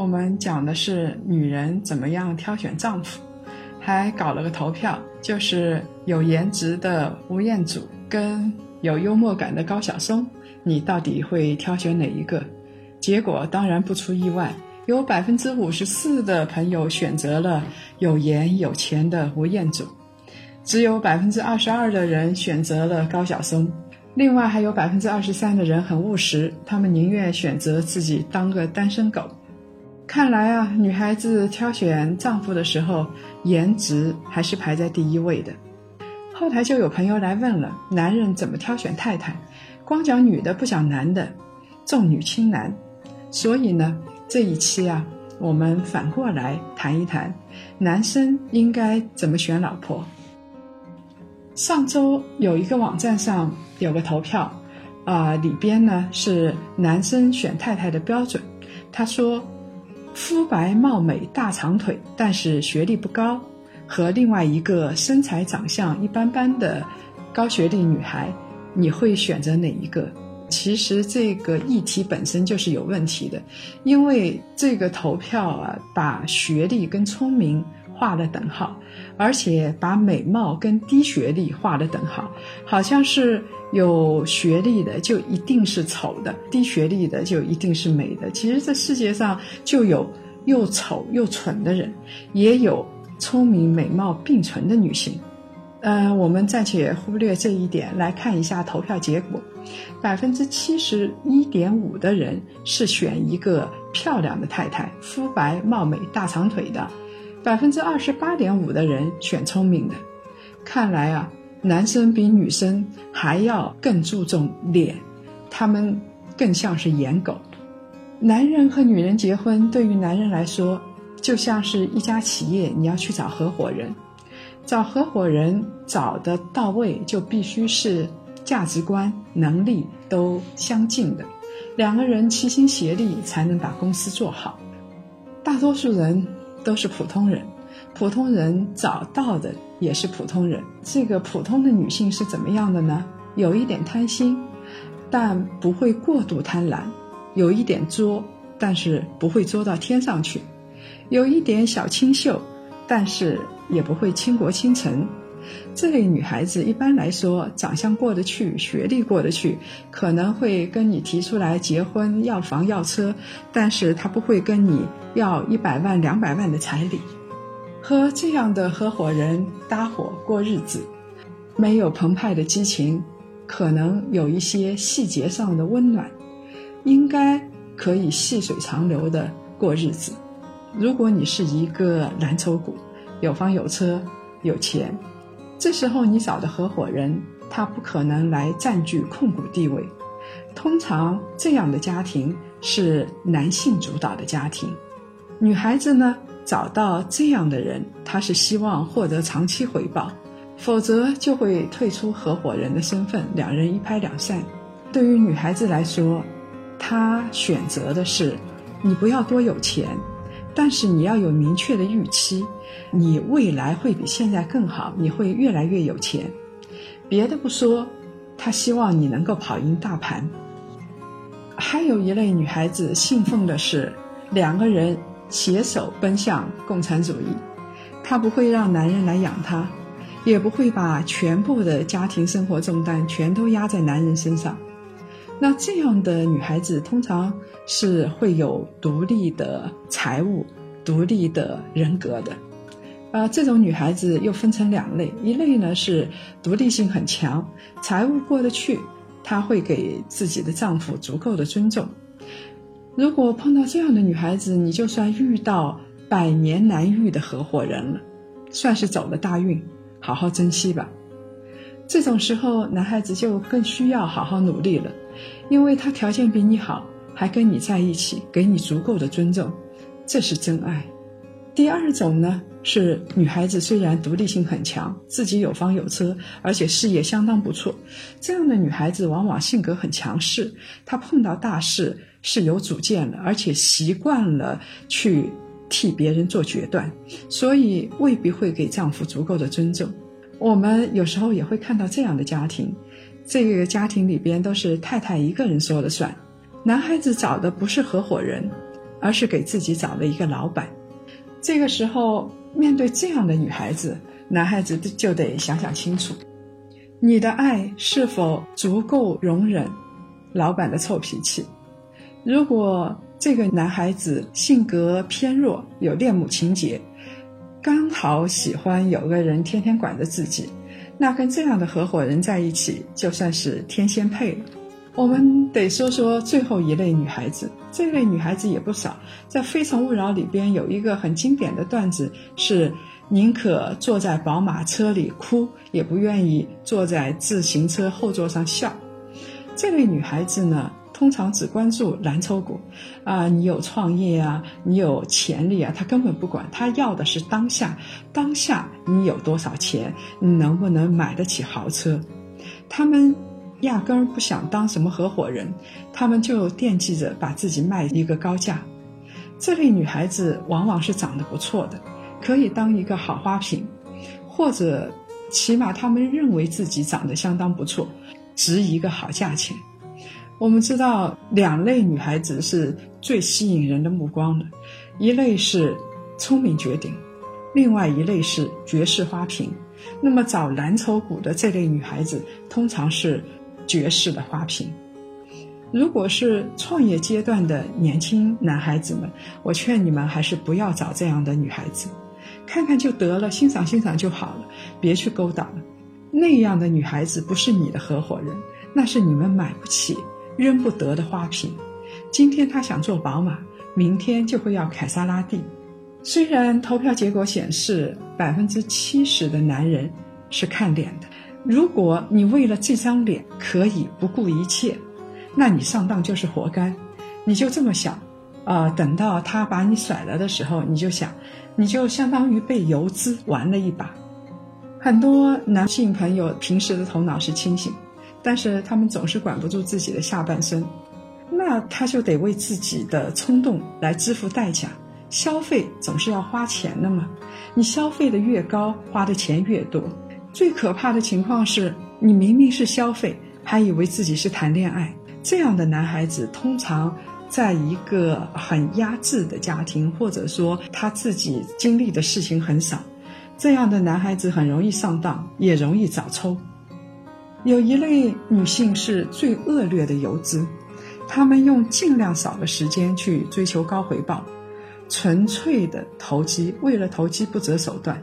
我们讲的是女人怎么样挑选丈夫，还搞了个投票，就是有颜值的吴彦祖跟有幽默感的高晓松，你到底会挑选哪一个？结果当然不出意外，有百分之五十四的朋友选择了有颜有钱的吴彦祖，只有百分之二十二的人选择了高晓松。另外还有百分之二十三的人很务实，他们宁愿选择自己当个单身狗。看来啊，女孩子挑选丈夫的时候，颜值还是排在第一位的。后台就有朋友来问了，男人怎么挑选太太？光讲女的不讲男的，重女轻男。所以呢，这一期啊，我们反过来谈一谈，男生应该怎么选老婆。上周有一个网站上有个投票，啊，里边呢是男生选太太的标准。他说，肤白貌美大长腿，但是学历不高，和另外一个身材长相一般般的高学历女孩，你会选择哪一个？其实这个议题本身就是有问题的，因为这个投票啊，把学历跟聪明。画了等号，而且把美貌跟低学历画了等号，好像是有学历的就一定是丑的，低学历的就一定是美的。其实这世界上就有又丑又蠢的人，也有聪明美貌并存的女性。呃，我们暂且忽略这一点，来看一下投票结果：百分之七十一点五的人是选一个漂亮的太太，肤白貌美大长腿的。百分之二十八点五的人选聪明的，看来啊，男生比女生还要更注重脸，他们更像是颜狗。男人和女人结婚，对于男人来说，就像是一家企业，你要去找合伙人，找合伙人找的到位，就必须是价值观、能力都相近的，两个人齐心协力才能把公司做好。大多数人。都是普通人，普通人找到的也是普通人。这个普通的女性是怎么样的呢？有一点贪心，但不会过度贪婪；有一点作，但是不会作到天上去；有一点小清秀，但是也不会倾国倾城。这类女孩子一般来说长相过得去，学历过得去，可能会跟你提出来结婚要房要车，但是她不会跟你要一百万两百万的彩礼。和这样的合伙人搭伙过日子，没有澎湃的激情，可能有一些细节上的温暖，应该可以细水长流的过日子。如果你是一个蓝筹股，有房有车有钱。这时候你找的合伙人，他不可能来占据控股地位。通常这样的家庭是男性主导的家庭。女孩子呢，找到这样的人，她是希望获得长期回报，否则就会退出合伙人的身份，两人一拍两散。对于女孩子来说，她选择的是，你不要多有钱。但是你要有明确的预期，你未来会比现在更好，你会越来越有钱。别的不说，他希望你能够跑赢大盘。还有一类女孩子信奉的是两个人携手奔向共产主义，她不会让男人来养她，也不会把全部的家庭生活重担全都压在男人身上。那这样的女孩子通常是会有独立的财务、独立的人格的，啊，这种女孩子又分成两类，一类呢是独立性很强，财务过得去，她会给自己的丈夫足够的尊重。如果碰到这样的女孩子，你就算遇到百年难遇的合伙人了，算是走了大运，好好珍惜吧。这种时候，男孩子就更需要好好努力了。因为他条件比你好，还跟你在一起，给你足够的尊重，这是真爱。第二种呢，是女孩子虽然独立性很强，自己有房有车，而且事业相当不错，这样的女孩子往往性格很强势，她碰到大事是有主见的，而且习惯了去替别人做决断，所以未必会给丈夫足够的尊重。我们有时候也会看到这样的家庭，这个家庭里边都是太太一个人说了算，男孩子找的不是合伙人，而是给自己找了一个老板。这个时候，面对这样的女孩子，男孩子就得想想清楚，你的爱是否足够容忍老板的臭脾气？如果这个男孩子性格偏弱，有恋母情节，刚好喜欢有个人天天管着自己，那跟这样的合伙人在一起，就算是天仙配了。我们得说说最后一类女孩子，这类女孩子也不少。在《非诚勿扰》里边有一个很经典的段子，是宁可坐在宝马车里哭，也不愿意坐在自行车后座上笑。这类女孩子呢，通常只关注蓝筹股，啊，你有创业啊，你有潜力啊，他根本不管，他要的是当下，当下你有多少钱，你能不能买得起豪车，他们。压根儿不想当什么合伙人，他们就惦记着把自己卖一个高价。这类女孩子往往是长得不错的，可以当一个好花瓶，或者起码他们认为自己长得相当不错，值一个好价钱。我们知道两类女孩子是最吸引人的目光的，一类是聪明绝顶，另外一类是绝世花瓶。那么找蓝筹股的这类女孩子，通常是。绝世的花瓶。如果是创业阶段的年轻男孩子们，我劝你们还是不要找这样的女孩子，看看就得了，欣赏欣赏就好了，别去勾搭了。那样的女孩子不是你的合伙人，那是你们买不起、扔不得的花瓶。今天他想坐宝马，明天就会要凯撒拉蒂。虽然投票结果显示，百分之七十的男人是看脸的。如果你为了这张脸可以不顾一切，那你上当就是活该。你就这么想，啊，等到他把你甩了的时候，你就想，你就相当于被游资玩了一把。很多男性朋友平时的头脑是清醒，但是他们总是管不住自己的下半身，那他就得为自己的冲动来支付代价。消费总是要花钱的嘛，你消费的越高，花的钱越多。最可怕的情况是，你明明是消费，还以为自己是谈恋爱。这样的男孩子通常在一个很压制的家庭，或者说他自己经历的事情很少。这样的男孩子很容易上当，也容易早抽。有一类女性是最恶劣的游资，她们用尽量少的时间去追求高回报，纯粹的投机，为了投机不择手段。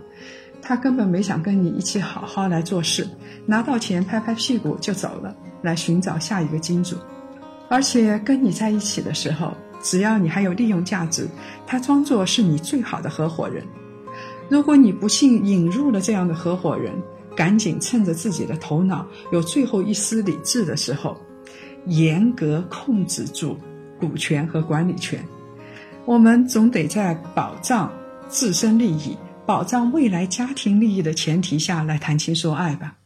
她根本没想跟你一起好好来做事，拿到钱拍拍屁股就走了，来寻找下一个金主。而且跟你在一起的时候，只要你还有利用价值，他装作是你最好的合伙人。如果你不幸引入了这样的合伙人，赶紧趁着自己的头脑有最后一丝理智的时候，严格控制住股权和管理权。我们总得在保障自身利益。保障未来家庭利益的前提下来谈情说爱吧。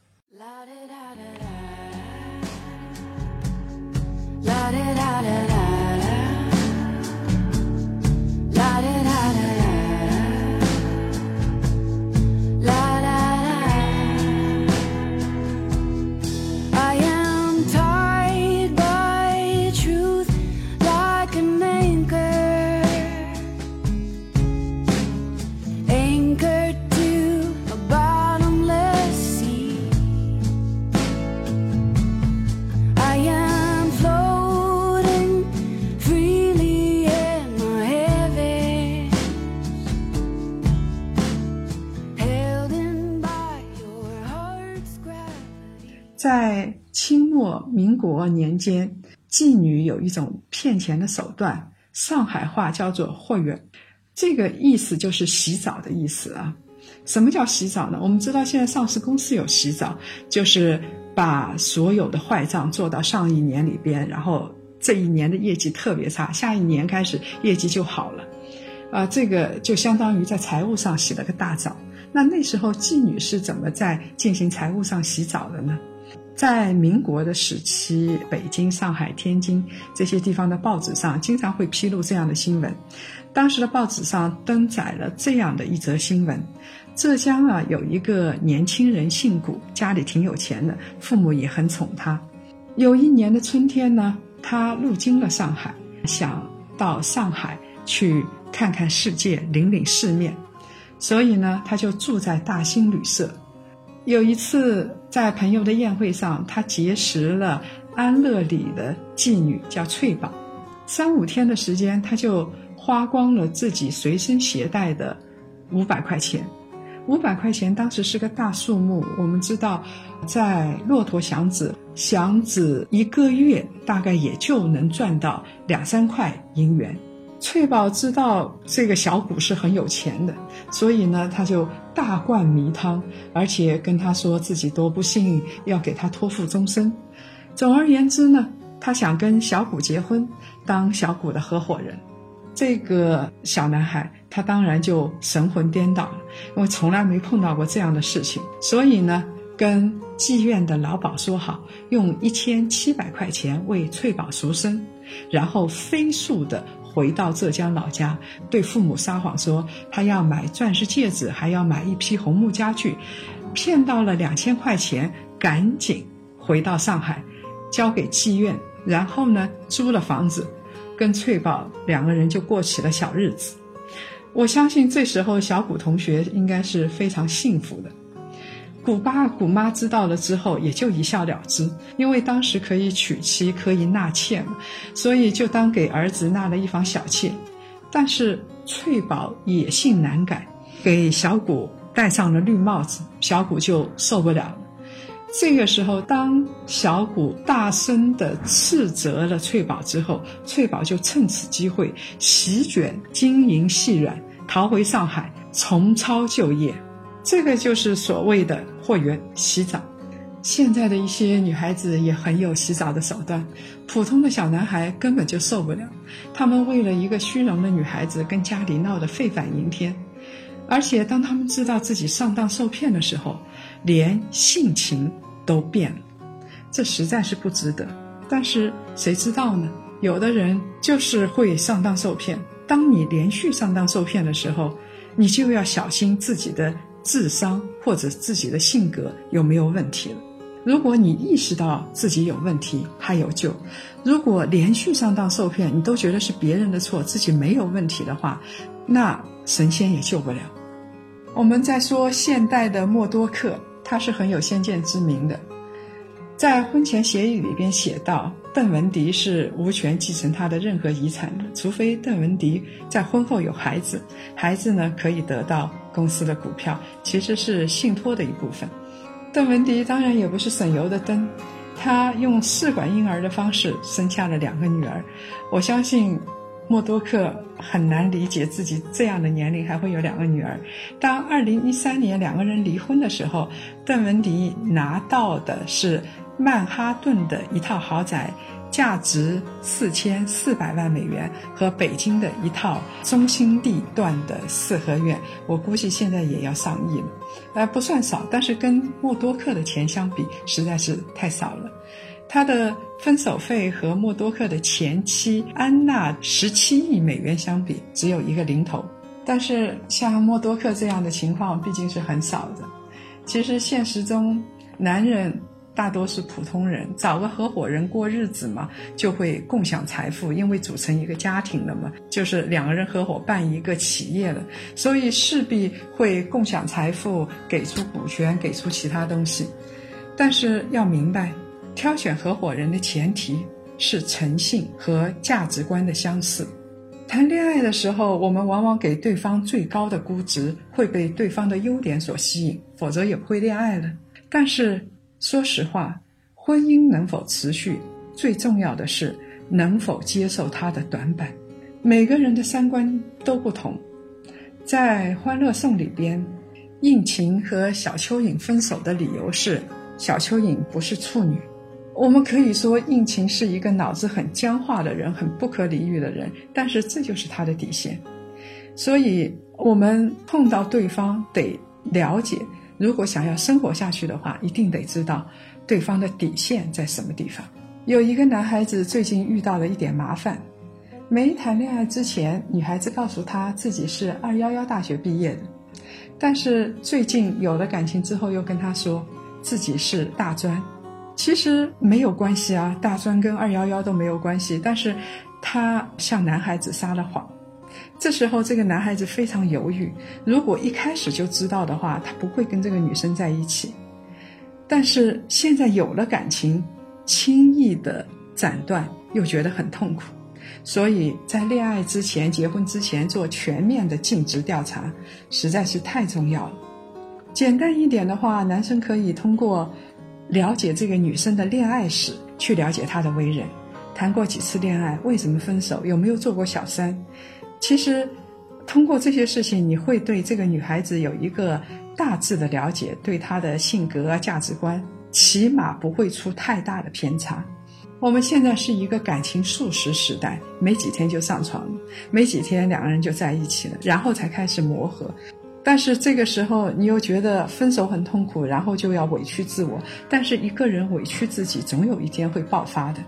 间，妓女有一种骗钱的手段，上海话叫做“货源”，这个意思就是洗澡的意思啊。什么叫洗澡呢？我们知道现在上市公司有洗澡，就是把所有的坏账做到上一年里边，然后这一年的业绩特别差，下一年开始业绩就好了。啊，这个就相当于在财务上洗了个大澡。那那时候妓女是怎么在进行财务上洗澡的呢？在民国的时期，北京、上海、天津这些地方的报纸上经常会披露这样的新闻。当时的报纸上登载了这样的一则新闻：浙江啊，有一个年轻人姓古，家里挺有钱的，父母也很宠他。有一年的春天呢，他路经了上海，想到上海去看看世界，领领世面。所以呢，他就住在大兴旅社。有一次在朋友的宴会上，他结识了安乐里的妓女，叫翠宝。三五天的时间，他就花光了自己随身携带的五百块钱。五百块钱当时是个大数目。我们知道，在骆驼祥子，祥子一个月大概也就能赚到两三块银元。翠宝知道这个小谷是很有钱的，所以呢，他就大灌迷汤，而且跟他说自己多不幸，要给他托付终身。总而言之呢，他想跟小谷结婚，当小谷的合伙人。这个小男孩他当然就神魂颠倒了，因为从来没碰到过这样的事情，所以呢，跟妓院的老鸨说好，用一千七百块钱为翠宝赎身，然后飞速的。回到浙江老家，对父母撒谎说他要买钻石戒指，还要买一批红木家具，骗到了两千块钱，赶紧回到上海，交给妓院，然后呢租了房子，跟翠宝两个人就过起了小日子。我相信这时候小谷同学应该是非常幸福的。古爸古妈知道了之后，也就一笑了之，因为当时可以娶妻，可以纳妾嘛，所以就当给儿子纳了一房小妾。但是翠宝野性难改，给小谷戴上了绿帽子，小谷就受不了了。这个时候，当小谷大声地斥责了翠宝之后，翠宝就趁此机会席卷金银细软，逃回上海，重操旧业。这个就是所谓的货源洗澡。现在的一些女孩子也很有洗澡的手段，普通的小男孩根本就受不了。他们为了一个虚荣的女孩子，跟家里闹得沸反盈天。而且当他们知道自己上当受骗的时候，连性情都变了。这实在是不值得。但是谁知道呢？有的人就是会上当受骗。当你连续上当受骗的时候，你就要小心自己的。智商或者自己的性格有没有问题了？如果你意识到自己有问题，还有救；如果连续上当受骗，你都觉得是别人的错，自己没有问题的话，那神仙也救不了。我们在说现代的默多克，他是很有先见之明的。在婚前协议里边写道，邓文迪是无权继承他的任何遗产的，除非邓文迪在婚后有孩子，孩子呢可以得到公司的股票，其实是信托的一部分。邓文迪当然也不是省油的灯，他用试管婴儿的方式生下了两个女儿。我相信默多克很难理解自己这样的年龄还会有两个女儿。当二零一三年两个人离婚的时候，邓文迪拿到的是。曼哈顿的一套豪宅，价值四千四百万美元，和北京的一套中心地段的四合院，我估计现在也要上亿了，呃，不算少，但是跟默多克的钱相比，实在是太少了。他的分手费和默多克的前妻安娜十七亿美元相比，只有一个零头。但是像默多克这样的情况毕竟是很少的。其实现实中，男人。大多是普通人，找个合伙人过日子嘛，就会共享财富，因为组成一个家庭了嘛，就是两个人合伙办一个企业了，所以势必会共享财富，给出股权，给出其他东西。但是要明白，挑选合伙人的前提是诚信和价值观的相似。谈恋爱的时候，我们往往给对方最高的估值，会被对方的优点所吸引，否则也不会恋爱了。但是。说实话，婚姻能否持续，最重要的是能否接受它的短板。每个人的三观都不同。在《欢乐颂》里边，应勤和小蚯蚓分手的理由是小蚯蚓不是处女。我们可以说应勤是一个脑子很僵化的人，很不可理喻的人，但是这就是他的底线。所以我们碰到对方得了解，如果想要生活下去的话，一定得知道对方的底线在什么地方。有一个男孩子最近遇到了一点麻烦，没谈恋爱之前，女孩子告诉他自己是二幺幺大学毕业的，但是最近有了感情之后，又跟他说自己是大专。其实没有关系啊，大专跟二幺幺都没有关系，但是他向男孩子撒了谎。这时候，这个男孩子非常犹豫。如果一开始就知道的话，他不会跟这个女生在一起。但是现在有了感情，轻易的斩断又觉得很痛苦。所以在恋爱之前、结婚之前做全面的尽职调查，实在是太重要了。简单一点的话，男生可以通过了解这个女生的恋爱史，去了解她的为人，谈过几次恋爱，为什么分手，有没有做过小三。其实，通过这些事情，你会对这个女孩子有一个大致的了解，对她的性格啊、价值观，起码不会出太大的偏差。我们现在是一个感情速食时代，没几天就上床了，没几天两个人就在一起了，然后才开始磨合。但是这个时候，你又觉得分手很痛苦，然后就要委屈自我。但是一个人委屈自己，总有一天会爆发的。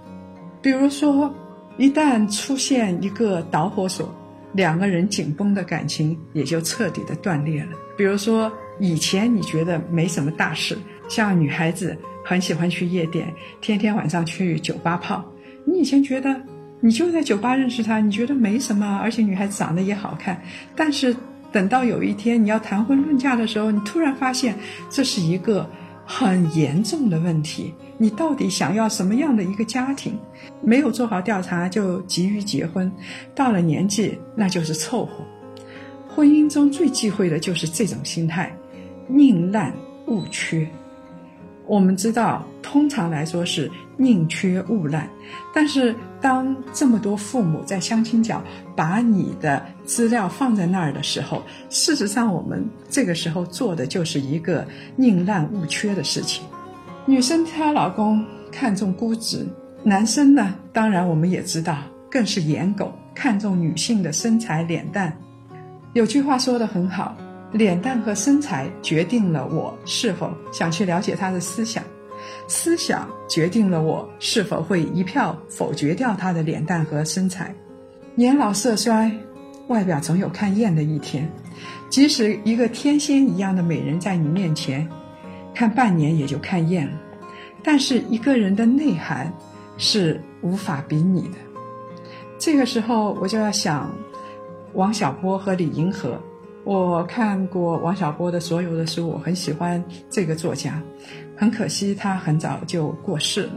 比如说，一旦出现一个导火索。两个人紧绷的感情也就彻底的断裂了。比如说，以前你觉得没什么大事，像女孩子很喜欢去夜店，天天晚上去酒吧泡。你以前觉得你就在酒吧认识他，你觉得没什么，而且女孩子长得也好看。但是等到有一天你要谈婚论嫁的时候，你突然发现这是一个。很严重的问题，你到底想要什么样的一个家庭？没有做好调查就急于结婚，到了年纪那就是凑合。婚姻中最忌讳的就是这种心态，宁滥勿缺。我们知道，通常来说是宁缺毋滥，但是当这么多父母在相亲角把你的资料放在那儿的时候，事实上我们这个时候做的就是一个宁滥勿缺的事情。女生挑老公看重估值，男生呢，当然我们也知道，更是颜狗，看重女性的身材脸蛋。有句话说的很好。脸蛋和身材决定了我是否想去了解他的思想，思想决定了我是否会一票否决掉他的脸蛋和身材。年老色衰，外表总有看厌的一天。即使一个天仙一样的美人在你面前，看半年也就看厌了。但是一个人的内涵是无法比拟的。这个时候我就要想，王小波和李银河。我看过王小波的所有的书，我很喜欢这个作家。很可惜他很早就过世了。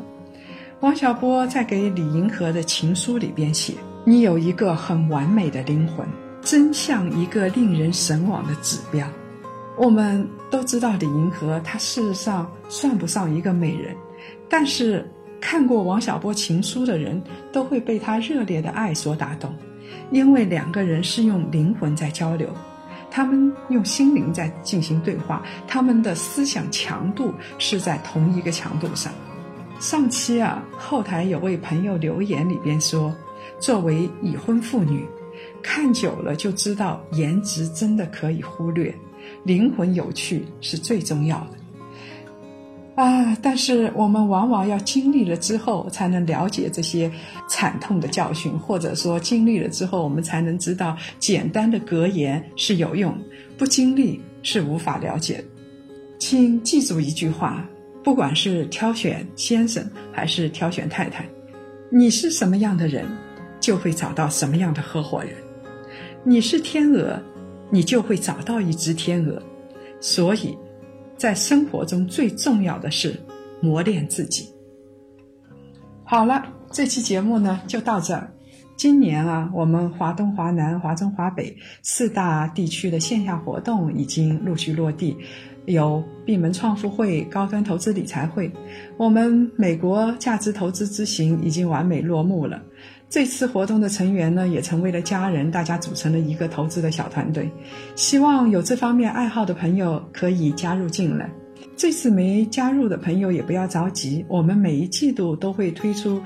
王小波在给李银河的情书里边写：“你有一个很完美的灵魂，真像一个令人神往的指标。”我们都知道李银河，她事实上算不上一个美人，但是看过王小波情书的人都会被他热烈的爱所打动，因为两个人是用灵魂在交流。他们用心灵在进行对话，他们的思想强度是在同一个强度上。上期啊，后台有位朋友留言里边说，作为已婚妇女，看久了就知道颜值真的可以忽略，灵魂有趣是最重要的。啊！但是我们往往要经历了之后，才能了解这些惨痛的教训，或者说经历了之后，我们才能知道简单的格言是有用，不经历是无法了解。请记住一句话：不管是挑选先生还是挑选太太，你是什么样的人，就会找到什么样的合伙人。你是天鹅，你就会找到一只天鹅。所以。在生活中最重要的是磨练自己。好了，这期节目呢就到这儿。今年啊，我们华东、华南、华中、华北四大地区的线下活动已经陆续落地，有闭门创富会、高端投资理财会，我们美国价值投资之行已经完美落幕了。这次活动的成员呢，也成为了家人，大家组成了一个投资的小团队。希望有这方面爱好的朋友可以加入进来。这次没加入的朋友也不要着急，我们每一季度都会推出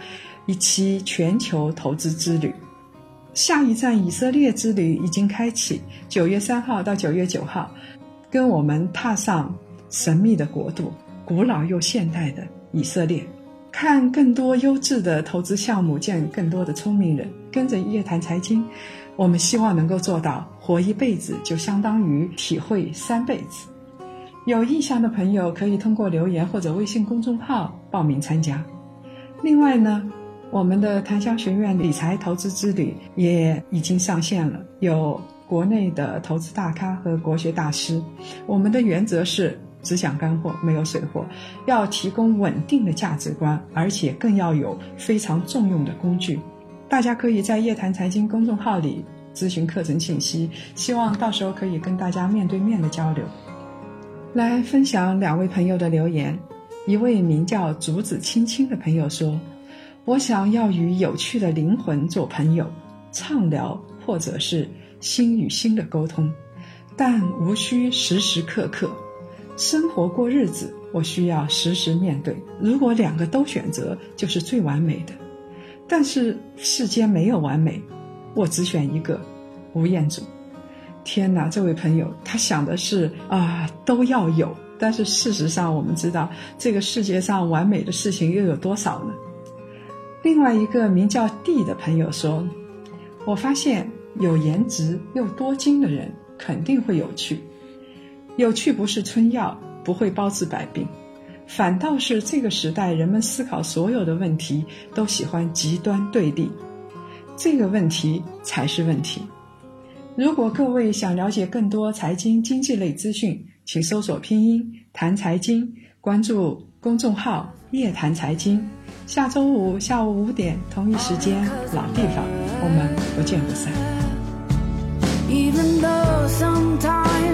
一期全球投资之旅。下一站以色列之旅已经开启，九月三号到九月九号，跟我们踏上神秘的国度，古老又现代的以色列。看更多优质的投资项目，见更多的聪明人，跟着夜谈财经，我们希望能够做到活一辈子就相当于体会三辈子。有意向的朋友可以通过留言或者微信公众号报名参加。另外呢，我们的檀香学院理财投资之旅也已经上线了，有国内的投资大咖和国学大师。我们的原则是。只讲干货，没有水货，要提供稳定的价值观，而且更要有非常重用的工具。大家可以在夜谈财经公众号里咨询课程信息，希望到时候可以跟大家面对面的交流。来分享两位朋友的留言，一位名叫竹子青青的朋友说：“我想要与有趣的灵魂做朋友，畅聊或者是心与心的沟通，但无需时时刻刻。”生活过日子，我需要时时面对。如果两个都选择，就是最完美的。但是世间没有完美，我只选一个，吴彦祖。天哪，这位朋友，他想的是啊，都要有。但是事实上，我们知道这个世界上完美的事情又有多少呢？另外一个名叫 D 的朋友说：“我发现有颜值又多金的人肯定会有趣。”有趣不是春药，不会包治百病，反倒是这个时代人们思考所有的问题都喜欢极端对立，这个问题才是问题。如果各位想了解更多财经经济类资讯，请搜索拼音谈财经，关注公众号夜谈财经。下周五下午五点同一时间老地方，我们不见不散。Even though sometimes